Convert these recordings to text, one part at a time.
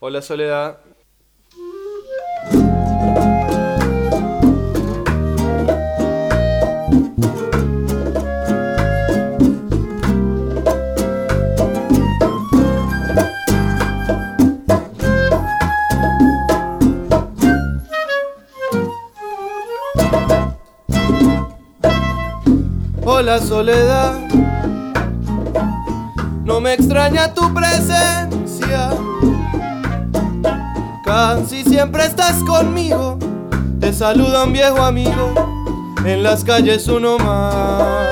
Hola Soledad. Hola Soledad. No me extraña tu presencia. Casi siempre estás conmigo. Te saluda un viejo amigo. En las calles uno más.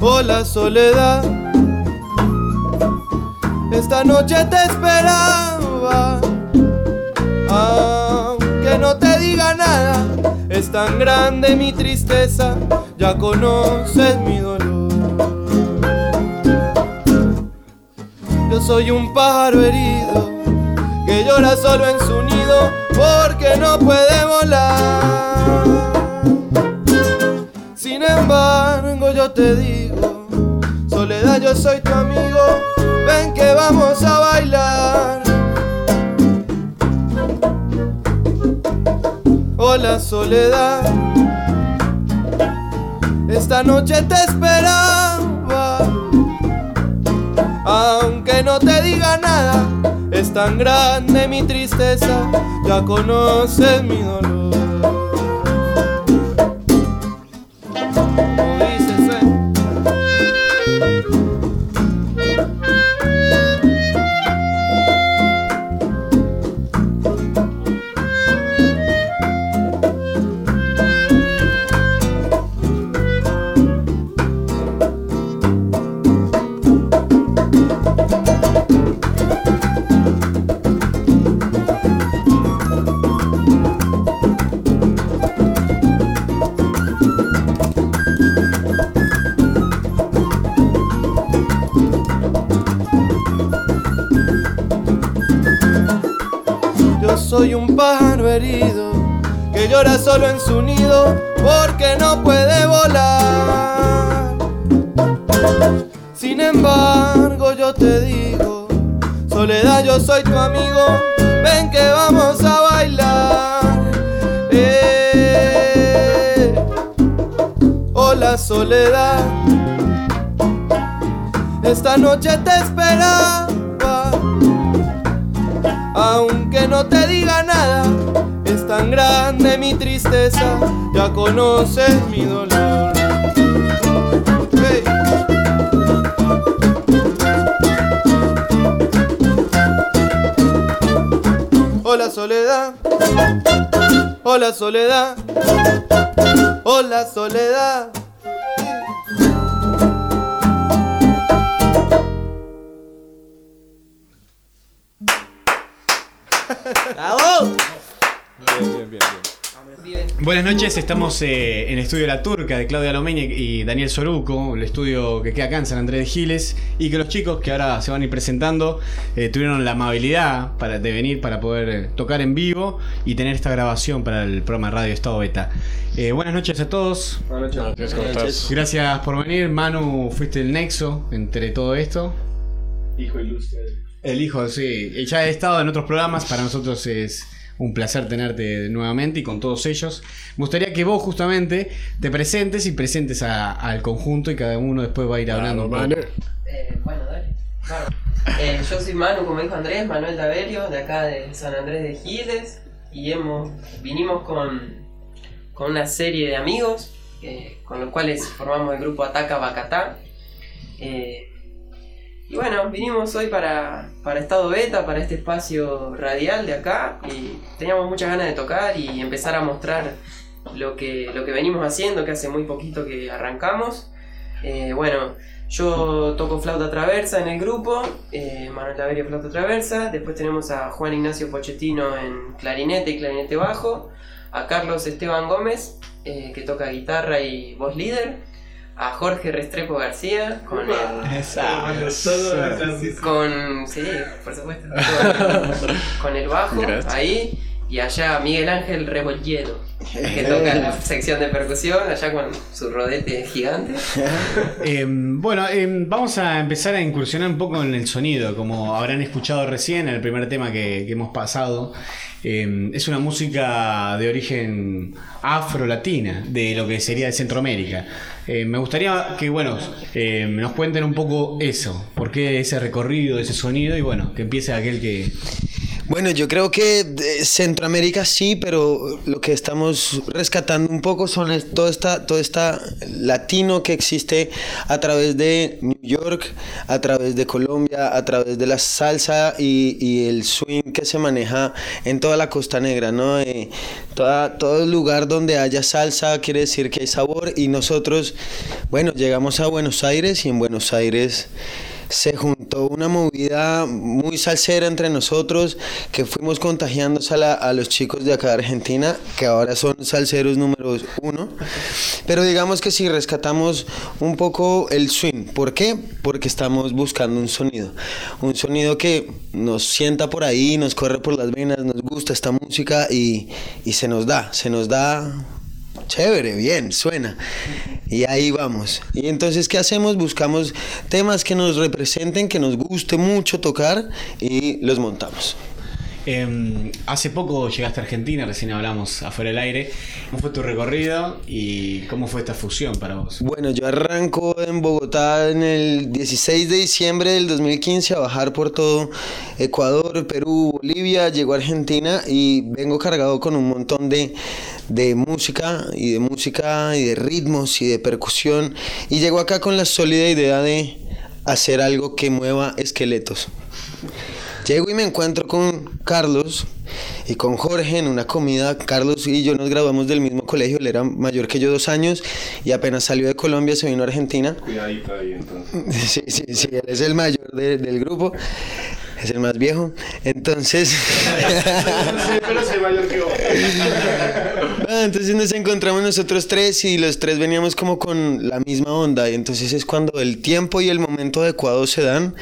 Hola Soledad. Esta noche te esperaba. Aunque no te diga nada, es tan grande mi tristeza, ya conoces mi dolor. Soy un pájaro herido que llora solo en su nido porque no puede volar. Sin embargo, yo te digo, Soledad, yo soy tu amigo, ven que vamos a bailar. Hola soledad, esta noche te esperaba, aunque no te diga nada, es tan grande mi tristeza, ya conoces mi dolor. Que llora solo en su nido porque no puede volar. Sin embargo, yo te digo, Soledad, yo soy tu amigo, ven que vamos a bailar. Eh, hola, Soledad, esta noche te esperaba. Aunque no te diga nada, tan grande mi tristeza, ya conoces mi dolor. Hola soledad, hola soledad, hola soledad. Buenas noches, estamos eh, en el estudio La Turca de Claudia Lomeña y Daniel Soruco, el estudio que queda acá en San Andrés de Giles, y que los chicos que ahora se van a ir presentando eh, tuvieron la amabilidad para, de venir para poder tocar en vivo y tener esta grabación para el programa Radio Estado Beta. Eh, buenas noches a todos, Buenas noches. Buenas noches. gracias por venir. Manu, fuiste el nexo entre todo esto. Hijo ilustre. El hijo, sí. Ya he estado en otros programas, para nosotros es un placer tenerte nuevamente y con todos ellos. Me gustaría que vos justamente te presentes y presentes a- al conjunto y cada uno después va a ir hablando. Eh, bueno, dale. Claro. Eh, yo soy Manu, como dijo Andrés, Manuel Taverio, de acá de San Andrés de Giles. Y hemos, vinimos con, con una serie de amigos, eh, con los cuales formamos el grupo Ataca Bacatá. Eh, y bueno, vinimos hoy para, para Estado Beta, para este espacio radial de acá. Y teníamos muchas ganas de tocar y empezar a mostrar lo que, lo que venimos haciendo, que hace muy poquito que arrancamos. Eh, bueno, yo toco flauta traversa en el grupo, eh, Manuel Taverio flauta traversa, después tenemos a Juan Ignacio Pochettino en clarinete y clarinete bajo, a Carlos Esteban Gómez, eh, que toca guitarra y voz líder, a Jorge Restrepo García con el... Con... Sí, por supuesto. Con, con el bajo Gracias. ahí. Y allá Miguel Ángel Rebolledo, que toca la sección de percusión, allá con su rodete gigante. Eh, bueno, eh, vamos a empezar a incursionar un poco en el sonido, como habrán escuchado recién en el primer tema que, que hemos pasado. Eh, es una música de origen afro-latina, de lo que sería de Centroamérica. Eh, me gustaría que, bueno, eh, nos cuenten un poco eso, por qué ese recorrido, ese sonido, y bueno, que empiece aquel que... Bueno, yo creo que Centroamérica sí, pero lo que estamos rescatando un poco son el- todo esta, todo esta latino que existe a través de New York, a través de Colombia, a través de la salsa y, y el swing que se maneja en toda la Costa Negra, ¿no? Eh, todo lugar donde haya salsa quiere decir que hay sabor y nosotros, bueno, llegamos a Buenos Aires y en Buenos Aires se juntó una movida muy salsera entre nosotros que fuimos contagiándose a, la- a los chicos de acá de Argentina que ahora son salseros número uno pero digamos que si rescatamos un poco el swing ¿por qué? porque estamos buscando un sonido un sonido que nos sienta por ahí nos corre por las venas nos gusta esta música y, y se nos da se nos da Chévere, bien, suena. Y ahí vamos. Y entonces, ¿qué hacemos? Buscamos temas que nos representen, que nos guste mucho tocar y los montamos. Eh, hace poco llegaste a Argentina, recién hablamos afuera del aire. ¿Cómo fue tu recorrido y cómo fue esta fusión para vos? Bueno, yo arranco en Bogotá en el 16 de diciembre del 2015 a bajar por todo Ecuador, Perú, Bolivia, llego a Argentina y vengo cargado con un montón de, de música y de música y de ritmos y de percusión y llego acá con la sólida idea de hacer algo que mueva esqueletos. Llego y me encuentro con Carlos y con Jorge en una comida. Carlos y yo nos graduamos del mismo colegio, él era mayor que yo dos años y apenas salió de Colombia se vino a Argentina. Cuidadito ahí entonces. Sí, sí, sí, él es el mayor de- del grupo, es el más viejo. Entonces, Sí, pero. Ah, entonces nos encontramos nosotros tres y los tres veníamos como con la misma onda. Y entonces es cuando el tiempo y el momento adecuado se dan,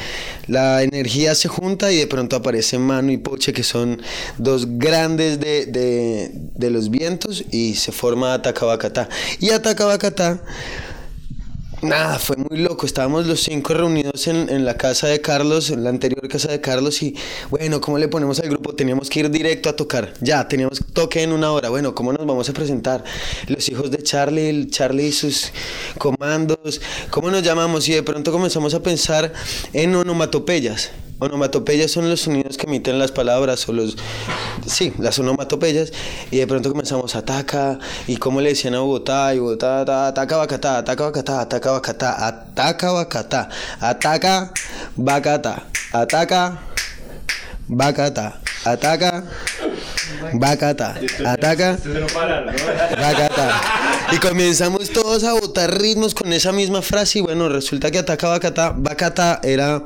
la energía se junta y de pronto aparecen Mano y Poche, que son dos grandes de, de, de los vientos, y se forma Atacabacatá. Y Atacabacatá. Nada, fue muy loco. Estábamos los cinco reunidos en, en la casa de Carlos, en la anterior casa de Carlos, y bueno, ¿cómo le ponemos al grupo? Teníamos que ir directo a tocar. Ya, teníamos toque en una hora. Bueno, ¿cómo nos vamos a presentar? Los hijos de Charlie, Charlie y sus comandos, ¿cómo nos llamamos? Y de pronto comenzamos a pensar en onomatopeyas. Onomatopeyas son los sonidos que emiten las palabras o los... Sí, las onomatopeyas. Y de pronto comenzamos ataca y cómo le decían a Bogotá y Bogotá, ta- ataca bacatá, ataca bacatá, ataca bacatá, ataca bacatá, ataca bacatá, ataca bacatá, ataca bacatá, ataca. Bacata. Y comenzamos todos a botar ritmos con esa misma frase y bueno, resulta que Ataca Bacata, Bacata era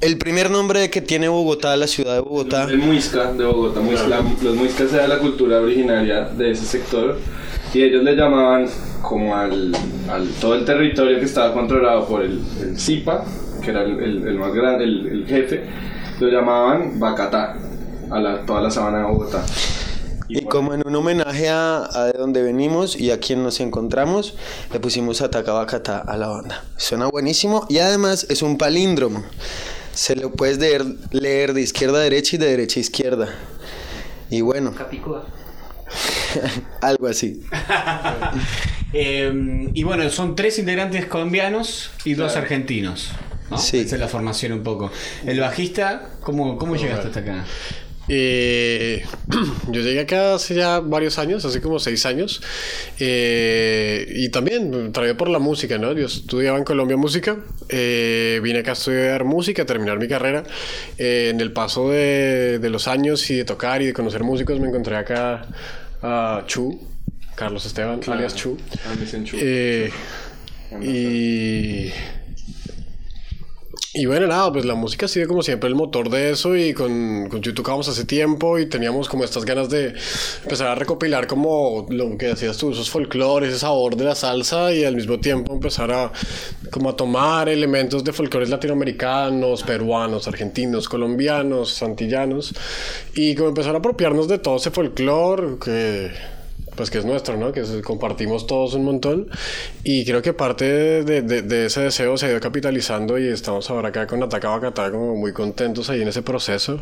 el primer nombre que tiene Bogotá, la ciudad de Bogotá. El Muisca de Bogotá. Muisca- la- los Muiscas era la cultura originaria de ese sector. Y ellos le llamaban como al, al todo el territorio que estaba controlado por el, el Zipa, que era el, el- el más grande, el, jefe, lo llamaban Bacatá, a la, toda la sabana de Bogotá. Y como en un homenaje a, a de donde venimos y a quien nos encontramos, le pusimos Ataca Bacata a la banda. Suena buenísimo y además es un palíndromo. Se lo puedes leer, leer de izquierda a derecha y de derecha a izquierda. Y bueno, Capicúa. algo así. Eh, y bueno, son tres integrantes colombianos y dos argentinos. ¿no? Sí. Esa es la formación un poco. El bajista, ¿cómo, cómo llegaste hasta acá? Eh, yo llegué acá hace ya varios años, hace como seis años, eh, y también traído por la música, ¿no? Yo estudiaba en Colombia música, eh, vine acá a estudiar música, a terminar mi carrera. Eh, en el paso de, de los años y de tocar y de conocer músicos, me encontré acá a Chu, Carlos Esteban, alias Chu. Ah, me dicen Chu. Y. Y bueno, nada, pues la música ha sido como siempre el motor de eso y con, con Chu tocábamos hace tiempo y teníamos como estas ganas de empezar a recopilar como lo que decías tú, esos folclores, ese sabor de la salsa y al mismo tiempo empezar a como a tomar elementos de folclores latinoamericanos, peruanos, argentinos, colombianos, santillanos, y como empezar a apropiarnos de todo ese folclore que pues que es nuestro, ¿no? Que compartimos todos un montón. Y creo que parte de, de, ese deseo se ha ido capitalizando y estamos ahora acá con Ataca Bacatá como muy contentos ahí en ese proceso.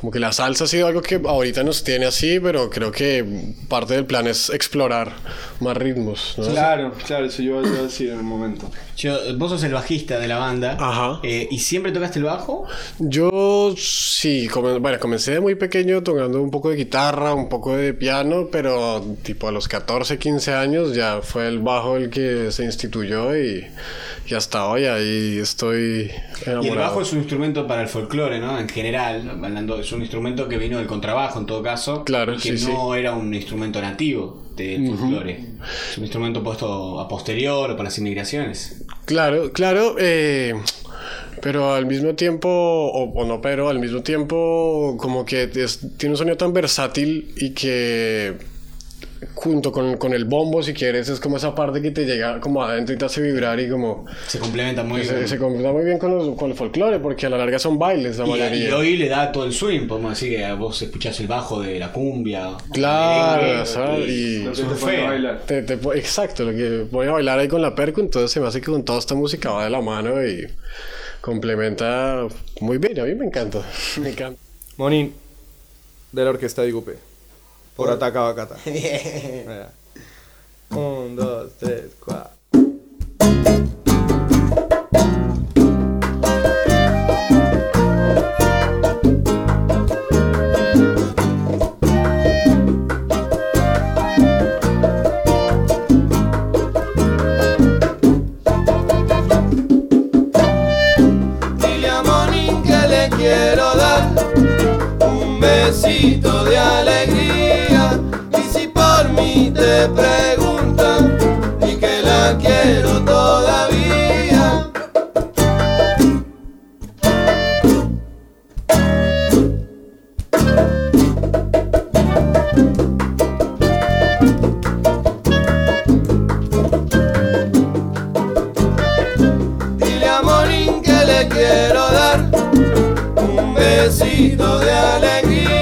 Como que la salsa ha sido algo que ahorita nos tiene así, pero creo que parte del plan es explorar más ritmos. ¿no? Claro, claro, eso yo iba a decir en un momento. Yo, vos sos el bajista de la banda. Ajá. Eh, ¿Y siempre tocaste el bajo? Yo sí, bueno, comencé de muy pequeño tocando un poco de guitarra, un poco de piano, pero tipo a los 14, 15 años ya fue el bajo el que se instituyó y, y hasta hoy ahí estoy enamorado. Y el bajo es un instrumento para el folclore, ¿no? En general, hablando, es un instrumento que vino del contrabajo en todo caso. Claro, que no era un instrumento nativo del folclore. Es un instrumento puesto a posterior o para las inmigraciones. Claro, claro. Eh, pero al mismo tiempo, o, no, pero al mismo tiempo, como que tiene un sonido tan versátil y que junto con, con, el bombo, si quieres, es como esa parte que te llega como adentro y te hace vibrar y como... Se complementa muy se, bien. Se complementa muy bien con, los, con el folclore, porque a la larga son bailes la y, mayoría. Y hoy le da todo el swing, podemos decir que vos escuchás el bajo de la cumbia. Claro, ¿sabes? Y... Que te bailar. Te, te, exacto, lo que voy a bailar ahí con la perco, entonces se me hace que con toda esta música va de la mano y complementa muy bien, a mí me encanta, me encanta. Monín, de la orquesta de Igupe. Por Ataca Bacata. Bien. Un, dos, tres, cuatro. Dile a Monín que le quiero dar un besito de quiero dar un besito de alegría.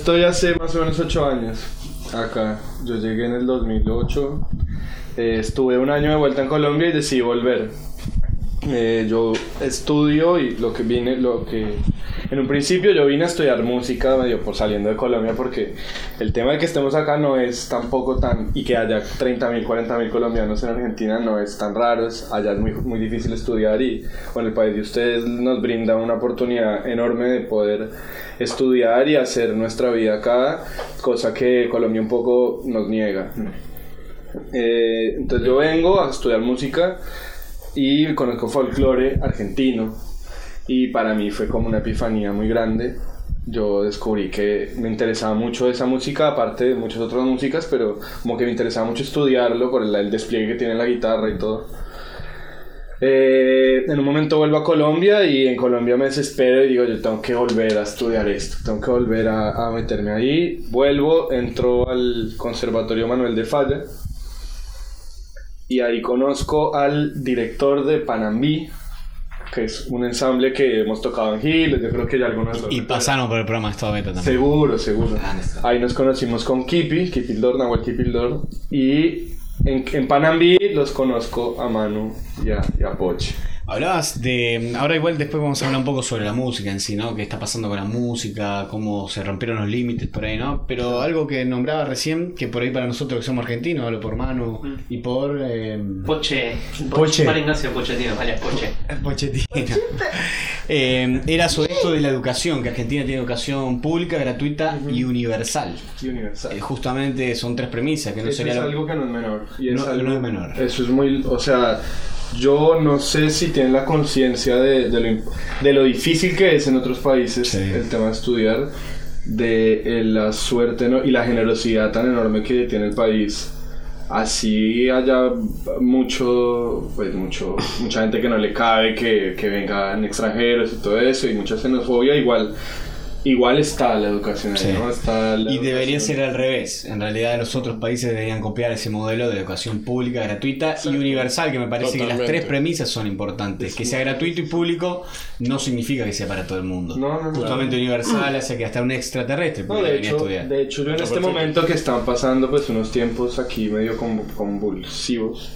Estoy hace más o menos 8 años acá. Yo llegué en el 2008. eh, estuve un año de vuelta en Colombia y decidí volver. Eh, yo estudio y lo que vine, lo que en un principio yo vine a estudiar música medio por saliendo de Colombia porque el tema de que estemos acá no es tampoco tan y que haya 30.000, 40.000 colombianos en Argentina no es tan raro, es, allá es muy, muy difícil estudiar y con el país de ustedes nos brinda una oportunidad enorme de poder estudiar y hacer nuestra vida acá, cosa que Colombia un poco nos niega. Eh, entonces yo vengo a estudiar música y conozco folclore argentino y para mí fue como una epifanía muy grande. Yo descubrí que me interesaba mucho esa música, aparte de muchas otras músicas, pero como que me interesaba mucho estudiarlo por el, el despliegue que tiene la guitarra y todo. Eh, en un momento vuelvo a Colombia y en Colombia me desespero y digo, yo tengo que volver a estudiar esto, tengo que volver a, a meterme ahí. Vuelvo, entro al Conservatorio Manuel de Falla y ahí conozco al director de Panambí, que es un ensamble que hemos tocado en Gil, yo creo que ya algunas Y pasaron por el programa de Estado Beta también. Seguro, seguro. Ah. Ahí nos conocimos con Kipi, Kipildor, Nahuel Kipildor, y en, en Panambí los conozco a Manu y a, y a Poche. Hablabas de. Ahora, igual, después vamos a hablar un poco sobre la música en sí, ¿no? ¿Qué está pasando con la música? ¿Cómo se rompieron los límites por ahí, ¿no? Pero algo que nombraba recién, que por ahí para nosotros que somos argentinos, hablo por Manu y por. eh, Poche. Poche. Juan Ignacio Pochettino, alias Poche. Pochettino. Eh, era sobre esto de la educación, que Argentina tiene educación pública, gratuita y universal. Y Universal. Eh, justamente son tres premisas, que no Eso sería es lo- algo que no es menor. Y es No, algo- no es menor. Eso es muy. O sea, yo no sé si tienen la conciencia de, de, lo, de lo difícil que es en otros países Sí. el tema de estudiar, de eh, la suerte ¿no? y la generosidad tan enorme que tiene el país. Así haya mucho, pues mucho, mucha gente que no le cabe, que, que vengan extranjeros y todo eso, y mucha xenofobia, igual, igual está la educación ahí, Sí. ¿no? Está la Y debería educación. ser al revés. En realidad los otros países deberían copiar ese modelo de educación pública, gratuita y universal, que me parece que las Totalmente. tres premisas son importantes. Que sea gratuito y público no significa que sea para todo el mundo. No, no, no. Justamente universal hace que hasta un extraterrestre pueda de venir a hecho, estudiar. de hecho, yo en este perfecto. momento que están pasando pues unos tiempos aquí medio con- convulsivos,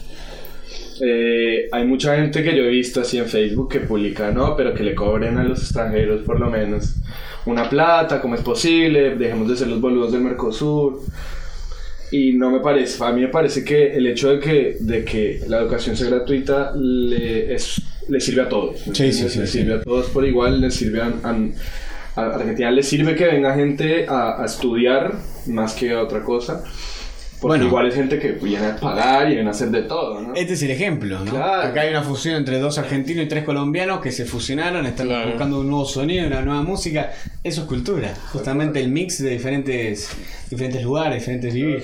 eh, hay mucha gente que yo he visto así en Facebook que publica, no, pero que le cobren a los extranjeros por lo menos una plata, como es posible, dejemos de ser los boludos del Mercosur. Y no me parece, a mí me parece que el hecho de que, de que la educación sea gratuita le, es, le sirve a todos. ¿me Sí, sí, sí, Le sirve a todos por igual, le sirve a, a- a Argentina le sirve que venga gente a, a estudiar más que a otra cosa. Porque Bueno. igual es gente que viene a pagar y viene a hacer de todo, ¿no? Este es el ejemplo, ¿no? Claro. Acá hay una fusión entre dos argentinos y tres colombianos que se fusionaron, están Claro. buscando un nuevo sonido, una nueva música. Eso es cultura, justamente el mix de diferentes, diferentes lugares, diferentes vivir.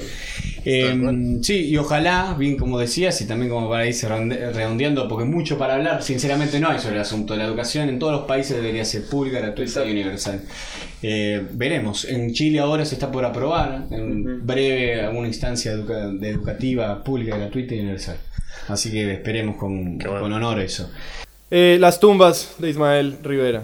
Eh, sí, y ojalá, bien como decías, y también como para irse redonde- redondeando, porque mucho para hablar, sinceramente no hay sobre el asunto de la educación. En todos los países debería ser pública, gratuita y universal. Eh, veremos. En Chile ahora se está por aprobar, en breve, alguna instancia educa- de educativa, pública, gratuita y universal. Así que esperemos con, bueno. con honor eso. Eh, las tumbas de Ismael Rivera.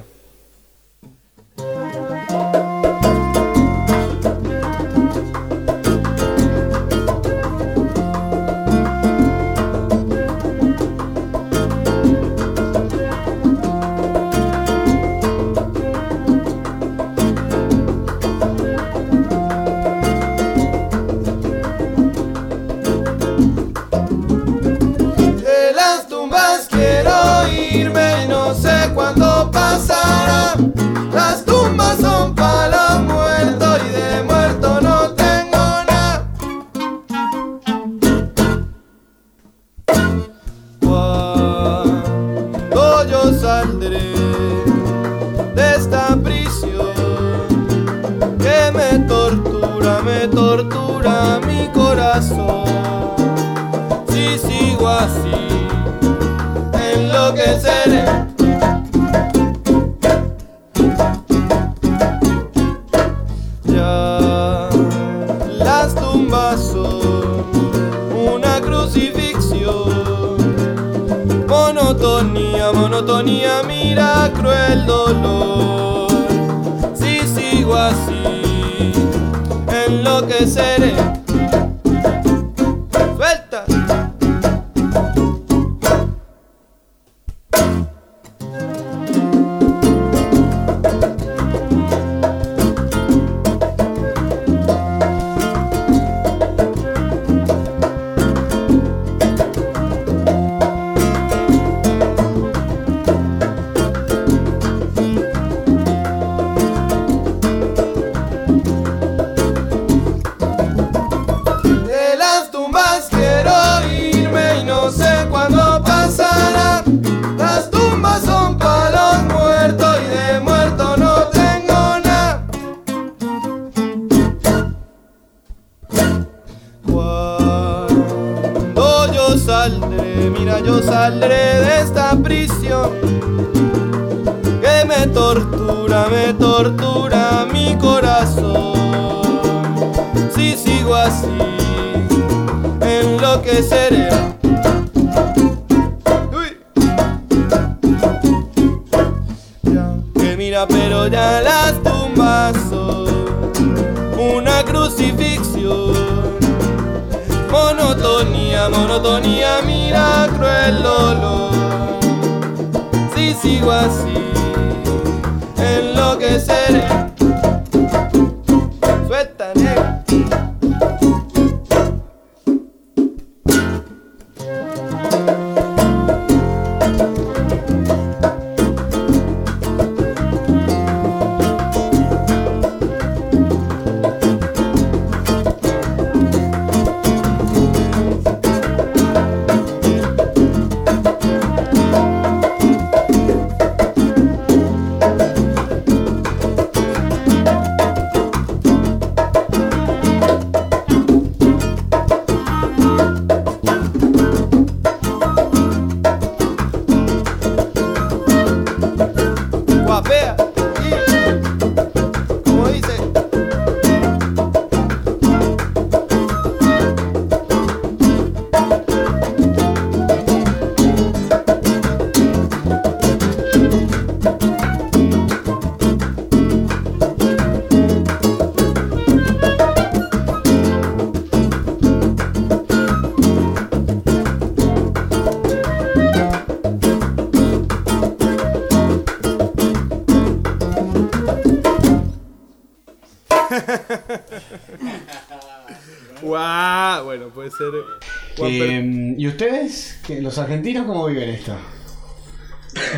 Juan, pero- Eh, ¿Y ustedes? ¿Qué- ¿Los argentinos cómo viven esto?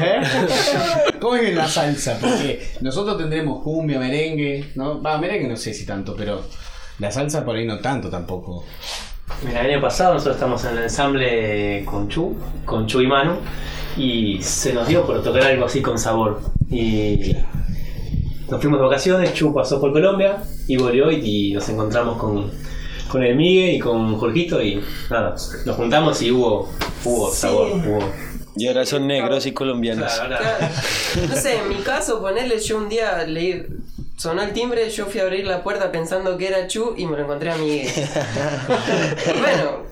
¿Eh? ¿Cómo viven la salsa? Porque nosotros tendremos cumbia, merengue, ¿no? Va, merengue no sé si tanto, pero la salsa por ahí no tanto tampoco. Mira, el año pasado nosotros estamos en el ensamble con Chu, con Chu y Manu, y se nos dio por tocar algo así con sabor. Y nos fuimos de vacaciones, Chu pasó por Colombia y volvió y, y nos encontramos con, con el Migue y con Jorgito y nada, nos juntamos y hubo, hubo sabor, hubo... Y ahora son negros y colombianos. Claro, ahora- Claro. No sé, en mi caso, ponerle yo un día leí, sonó el timbre, yo fui a abrir la puerta pensando que era Chu y me lo encontré a Miguel. y bueno,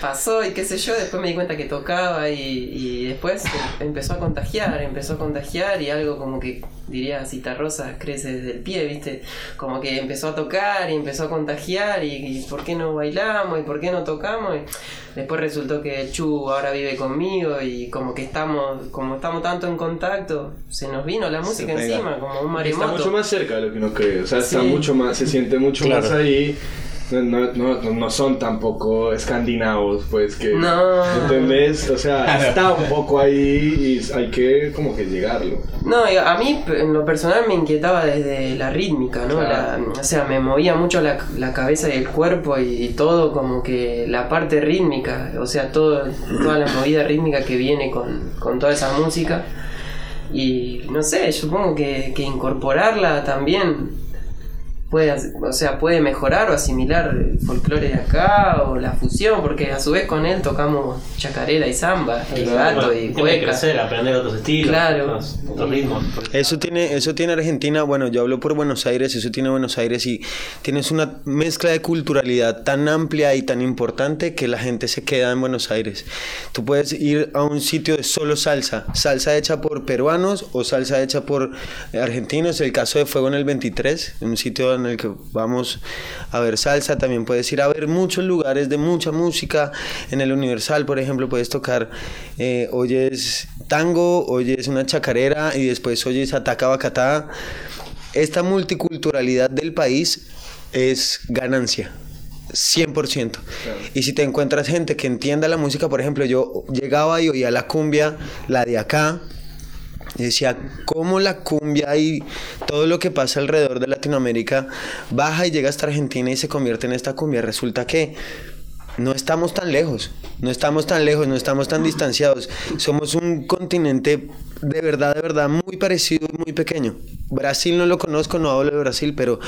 pasó y qué sé yo, después me di cuenta que tocaba y, y después empezó a contagiar, empezó a contagiar y algo como que diría Cita Rosa crece desde el pie, ¿viste? Como que empezó a tocar y empezó a contagiar y, y ¿por qué no bailamos y por qué no tocamos? Y después resultó que Chu ahora vive conmigo y como que estamos, como estamos tanto en contacto, se nos vino la música encima, como un Está mucho maremoto. más cerca de lo que uno cree. O sea, está Sí. mucho más, se siente mucho Claro. más ahí. No, no, no, no son tampoco escandinavos, pues que. No. ¿Entendés? O sea, está un poco ahí y hay que como que llegarlo. No, y a mí en lo personal me inquietaba desde la rítmica, ¿no? Claro. La- o sea, me movía mucho la, la cabeza y el cuerpo y, y todo como que la parte rítmica, o sea, todo, toda la movida rítmica que viene con, con toda esa música. Y no sé, supongo que, que incorporarla también puede, o sea, puede mejorar o asimilar el folclore de acá o la fusión, porque a su vez con él tocamos chacarera y samba, y gato y cueca. crecer, aprender otros estilos, Claro. otros, otros ritmos. Eso tiene, eso tiene Argentina, bueno, yo hablo por Buenos Aires, eso tiene Buenos Aires y tienes una mezcla de culturalidad tan amplia y tan importante que la gente se queda en Buenos Aires. Tú puedes ir a un sitio de solo salsa, salsa hecha por peruanos o salsa hecha por argentinos, el caso de Fuego en el 23, un sitio en el que vamos a ver salsa, también puedes ir a ver muchos lugares de mucha música, en el Universal, por ejemplo, puedes tocar, eh, oyes tango, oyes una chacarera y después oyes ataca bacatá. Esta multiculturalidad del país es ganancia. 100%. Y si te encuentras gente que entienda la música, por ejemplo, yo llegaba y oía la cumbia, la de acá, decía, cómo la cumbia y todo lo que pasa alrededor de Latinoamérica baja y llega hasta Argentina y se convierte en esta cumbia. Resulta que no estamos tan lejos, no estamos tan lejos, no estamos tan distanciados. Somos un continente de verdad, de verdad muy parecido y muy pequeño. Brasil no lo conozco, no hablo de Brasil, pero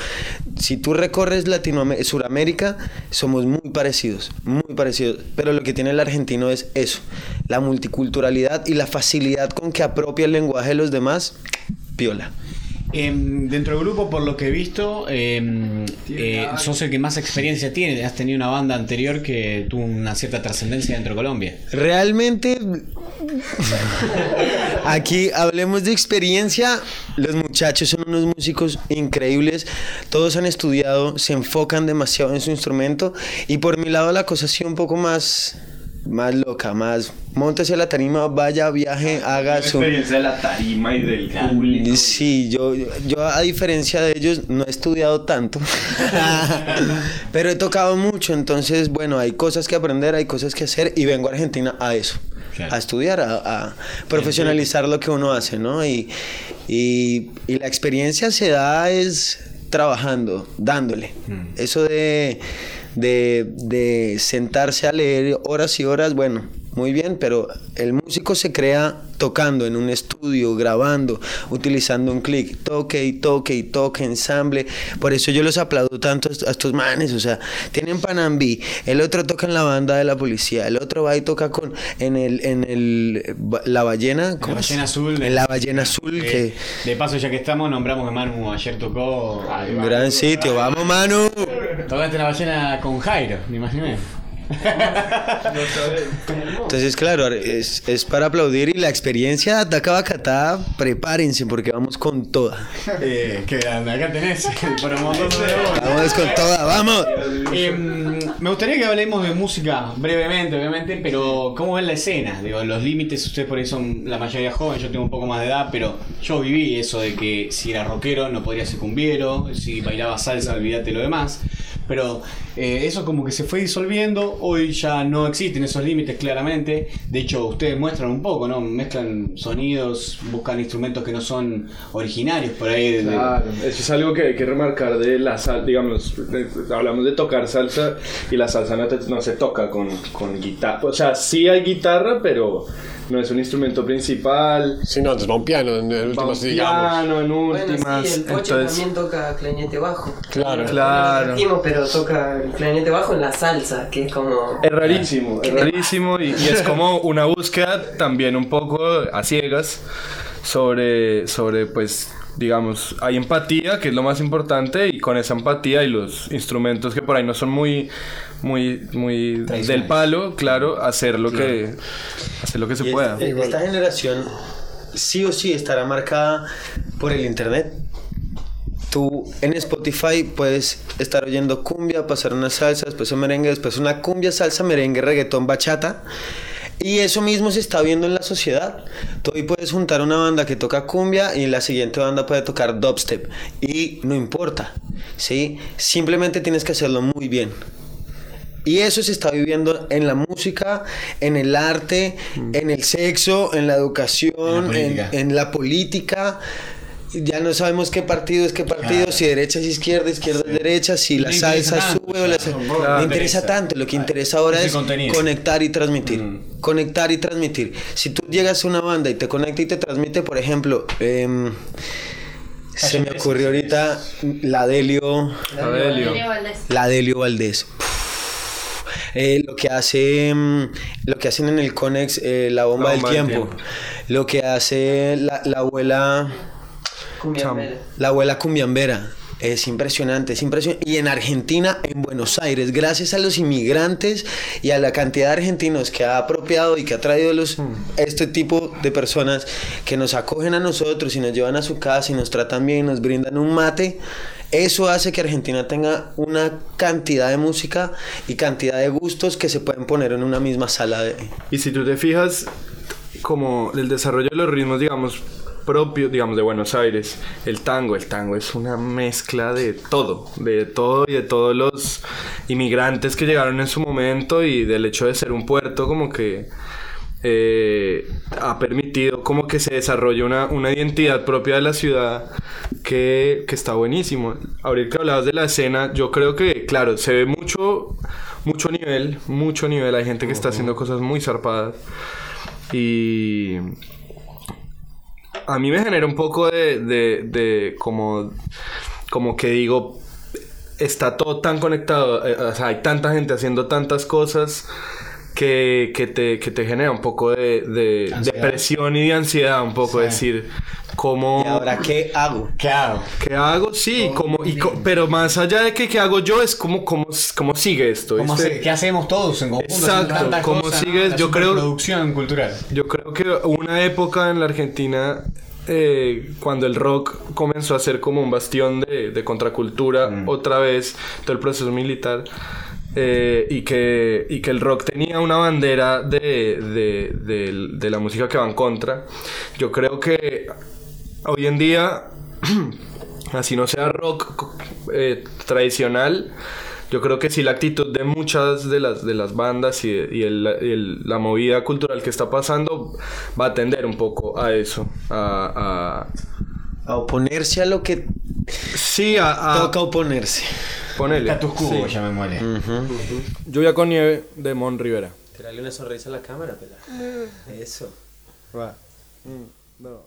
si tú recorres Latinoamérica, Suramérica, somos muy parecidos, muy parecidos. Pero lo que tiene el argentino es eso, la multiculturalidad y la facilidad con que apropia el lenguaje de los demás, piola. Em, dentro del grupo, por lo que he visto, em, eh, sos el que más experiencia tiene. Has tenido una banda anterior que tuvo una cierta trascendencia dentro de Colombia. Realmente, aquí hablemos de experiencia. Los muchachos son unos músicos increíbles. Todos han estudiado, se enfocan demasiado en su instrumento. Y por mi lado, la cosa ha sido un poco más, más loca, más. Móntese a la tarima, vaya, viaje, haga La su. experiencia de la tarima y del público. Sí, yo, yo a diferencia de ellos no he estudiado tanto, pero he tocado mucho, entonces bueno, hay cosas que aprender, hay cosas que hacer y vengo a Argentina a eso, Claro. a estudiar, a, a profesionalizar lo que uno hace, ¿no? Y, y, y la experiencia se da es trabajando, dándole. Eso de, de, de sentarse a leer horas y horas, bueno, muy bien, pero el músico se crea tocando en un estudio, grabando, utilizando un clic, toque y toque y toque, ensamble. Por eso yo los aplaudo tanto a est- a estos manes, o sea, tienen Panambi, el otro toca en la banda de la policía, el otro va y toca con en el en el la ballena, La ballena azul. en la ballena azul Eh, que De paso, ya que estamos, nombramos que Manu ayer tocó. un gran sitio, vamos Manu. Tocaste la ballena con Jairo, me imaginé. Entonces, claro, es, es para aplaudir y la experiencia de Ataca Bacatá, prepárense porque vamos con toda. Eh, grande, acá tenés. Vamos con toda, vamos. Em, me gustaría que hablemos de música brevemente, obviamente, pero ¿cómo ven la escena? Digo, los límites, ustedes por ahí son la mayoría joven, yo tengo un poco más de edad, pero yo viví eso de que si era rockero no podría ser cumbiero, si bailaba salsa, olvídate lo demás. Pero eh, eso como que se fue disolviendo, hoy ya no existen esos límites claramente. De hecho, ustedes muestran un poco, ¿no? Mezclan sonidos, buscan instrumentos que no son originarios por ahí. de- Claro, eso es algo que hay que remarcar de la salsa, digamos, hablamos de tocar salsa y la salsa no, te- no se toca con, con guitarra, o sea, sí hay guitarra, pero no es un instrumento principal, Sí, no, antes va un piano, en el va último, un sí, digamos. piano en Bueno, últimas, sí, el Pocho entonces... también toca clarinete bajo. Claro. Claro. No pero toca el clarinete bajo en la salsa, que es como... Es rarísimo, es rarísimo y, y es como una búsqueda también un poco a ciegas sobre, sobre pues digamos, hay empatía, que es lo más importante, y con esa empatía y los instrumentos que por ahí no son muy, muy, muy del palo, claro, hacer lo que, hacer lo que se Y pueda. es- esta generación sí o sí estará marcada por el internet. Tú en Spotify puedes estar oyendo cumbia, pasar una salsa, después un merengue, después una cumbia, salsa, merengue, reggaetón, bachata. Y eso mismo se está viendo en la sociedad. Tú hoy puedes juntar una banda que toca cumbia y la siguiente banda puede tocar dubstep. Y no importa, ¿sí? Simplemente tienes que hacerlo muy bien. Y eso se está viviendo en la música, en el arte, en el sexo, en la educación, En la en la política. Ya no sabemos qué partido es qué partido, Claro. si derecha es izquierda, izquierda es derecha, si la salsa tanto, sube o la claro. no interesa Interesa. tanto. Lo que interesa ahora es contenido. conectar y transmitir. Mm. Conectar y transmitir. Si tú llegas a una banda y te conecta y te transmite, por ejemplo, em, Se me ocurrió ahorita la Delio, Adelio. Leo Valdés. la Delio Valdés. Eh, lo que hace mm, lo que hacen en el Conex eh, la bomba, La del, bomba del tiempo. tiempo. lo que hace la, la abuela la abuela cumbiambera es impresionante, es impresionante. Y en Argentina, en Buenos Aires, gracias a los inmigrantes y a la cantidad de argentinos que ha apropiado y que ha traído los, este tipo de personas que nos acogen a nosotros y nos llevan a su casa y nos tratan bien, nos brindan un mate, eso hace que Argentina tenga una cantidad de música y cantidad de gustos que se pueden poner en una misma sala de... Y si tú te fijas, como el desarrollo de los ritmos, digamos, propios, digamos, de Buenos Aires, el tango, el tango es una mezcla de todo, de todo y de todos los inmigrantes que llegaron en su momento y del hecho de ser un puerto como que eh, ha permitido como que se desarrolle una, una identidad propia de la ciudad que, que está buenísimo. Ahorita que hablabas de la escena, yo creo que, claro, se ve mucho, mucho nivel, mucho nivel. Hay gente que está haciendo cosas muy zarpadas. Y a mí me genera un poco de, de, de como, como que digo, está todo tan conectado, eh, o sea, hay tanta gente haciendo tantas cosas que, que, te, que te genera un poco de, de depresión y de ansiedad, un poco Sí. decir, ¿cómo... ¿Y ahora qué hago? ¿Qué hago? ¿Qué hago? Sí, y co- pero más allá de que qué hago yo, es como, como, cómo sigue esto. ¿Cómo ¿Qué hacemos todos en conjunto? Exacto, ¿cómo sigues? La Yo creo- superproducción cultural. Yo creo que una época en la Argentina eh, cuando el rock comenzó a ser como un bastión de, de contracultura otra vez, todo el proceso militar. Eh, y, que, y que el rock tenía una bandera de, de, de- de la música que va en contra. Yo creo que hoy en día, así no sea rock eh, tradicional, yo creo que sí la actitud de muchas de las, de las bandas y, y el- el- la movida cultural que está pasando va a tender un poco a eso. A, a- A oponerse a lo que sí, a, a toca oponerse. Ponerle. Status quo, Sí. llamémosle. Lluvia con nieve de Mon Rivera. Tirarle una sonrisa a la cámara, pela. Eso. Va. Lluvia,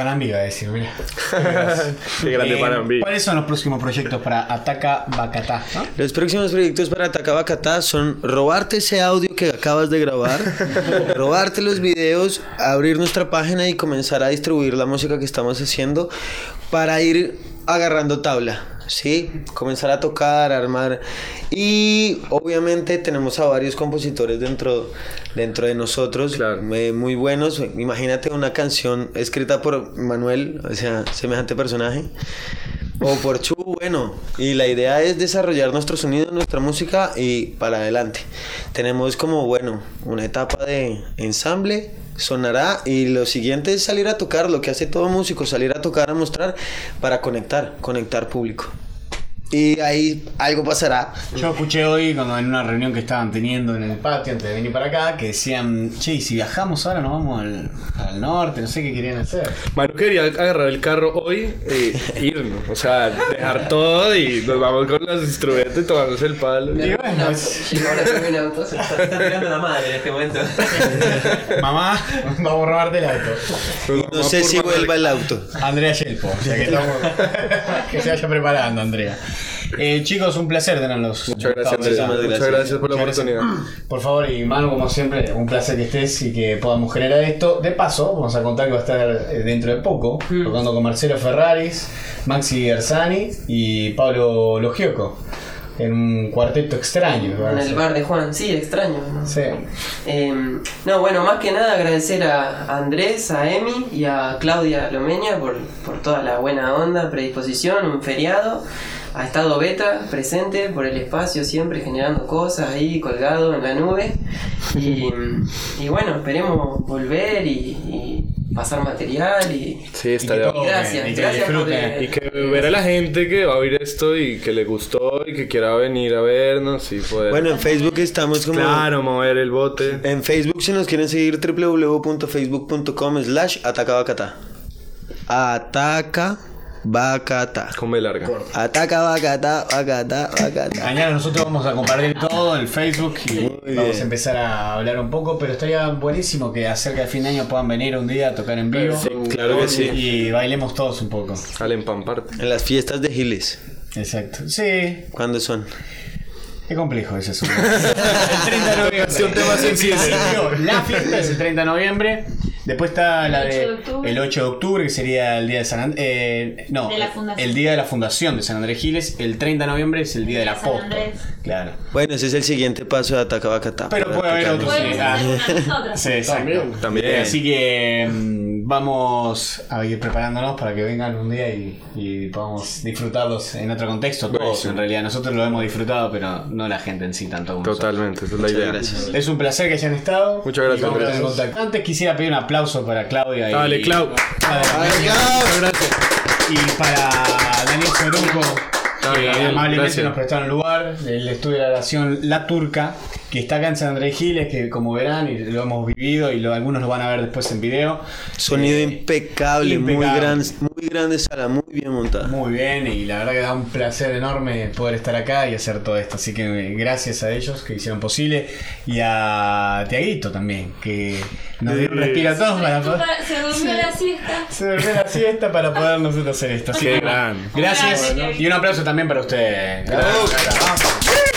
Panambi? Iba a decir, mira. Qué grande Eh, Panambi. ¿Cuáles son los próximos proyectos para Ataca Bacatá? ¿no? Los próximos proyectos para Takabakata son robarte ese audio que acabas de grabar, robarte los videos, abrir nuestra página y comenzar a distribuir la música que estamos haciendo para ir agarrando tabla. Sí, comenzar a tocar, a armar. Y obviamente tenemos a varios compositores dentro, dentro de nosotros, Claro. eh, muy buenos. Imagínate una canción escrita por Manuel, o sea, semejante personaje. O por Chu, bueno. Y la idea es desarrollar nuestro sonido, nuestra música y para adelante. Tenemos como, bueno, una etapa de ensamble, sonará y lo siguiente es salir a tocar, lo que hace todo músico, salir a tocar, a mostrar para conectar, conectar público. Y ahí algo pasará. Yo escuché hoy cuando en una reunión que estaban teniendo en el patio antes de venir para acá que decían, che, y si viajamos ahora nos vamos al, al norte, no sé qué querían hacer. Manu quería agarrar el carro hoy e irnos. O sea, dejar todo y nos vamos con los instrumentos y tomarnos el palo. Y bueno, ahora un auto. Se está tirando la madre en este momento. mamá, vamos a robarte el auto. No sé si vuelva el auto. Andrea Yelpo, o sea que, estamos- que se vaya preparando, Andrea. Eh, chicos, un placer tenerlos. Muchas gracias. Muchas gracias por la Muchas oportunidad. Por favor, y Manu, como siempre, un placer que estés y que podamos generar esto. De paso, vamos a contar que va a estar eh, dentro de poco, tocando con Marcelo Ferraris, Maxi Gersani y Pablo Logioco. En un cuarteto extraño. En el bar de Juan, sí, extraño. ¿no? Sí. Eh, no, bueno, más que nada agradecer a Andrés, a Emi y a Claudia Lomeña por, por toda la buena onda, predisposición, un feriado. Ha estado Beta presente por el espacio, siempre generando cosas ahí colgado en la nube. Y, y bueno, esperemos volver y, y pasar material y, Sí, Y está que bien. todo- Gracias, y que gracias por el- Y que ver a la gente que va a oír esto y que le gustó y que quiera venir a vernos y poder. Bueno, en Facebook estamos como... claro, mover el bote. En Facebook, si nos quieren seguir, www.facebook.com slash atacabacata. Ataca bacata. Con B larga. Ataca bacata, bacata, bacata. Mañana nosotros vamos a compartir todo en el Facebook y vamos a empezar a hablar un poco, pero estaría buenísimo que acerca del fin de año puedan venir un día a tocar en vivo. Sí, claro que sí. Y bailemos todos un poco. Al empamparte. En las fiestas de Giles. Exacto. Sí, ¿Cuándo son? qué complejo es eso. el 30 de noviembre. Es un tema sensible. La fiesta es el 30 de noviembre. Después está la El de 8 de octubre. el 8 de octubre, que sería el día de San Andrés. no, De la el día de la fundación de San Andrés Giles. El 30 de noviembre es el día de la San foto. Andrés. Claro. Bueno, ese es el siguiente paso de Ataca bacata. Pero puede haber otros. Sí, ah. Sí, exacto. También. Así que mm, vamos a ir preparándonos para que vengan un día y, y podamos disfrutarlos en otro contexto. Todos, Buenísimo. en realidad, nosotros lo hemos disfrutado, pero no la gente en sí tanto como. Totalmente, esa es la idea. gracias. Es un placer que hayan estado. Muchas gracias, Y. Antes quisiera pedir un aplauso para Claudia y, Dale, Clau. Dale, Gracias. y para Daniel Soruco, Dale, que amablemente gracias. nos prestaron lugar del estudio de grabación La Turca, que está acá en San Andrés Giles, que como verán, y lo hemos vivido y lo- algunos lo van a ver después en video. Sonido Eh, impecable, muy gran, muy grande sala, muy bien montada. Muy bien, y la verdad que da un placer enorme poder estar acá y hacer todo esto. Así que eh, gracias a ellos que hicieron posible y a Tiaguito también, que nos dio un respiro a todos para poder. Se durmió la siesta. Se durmió la siesta para poder nosotros hacer esto. Así que, gran. Gracias Gracias. y un aplauso también para ustedes. Gracias.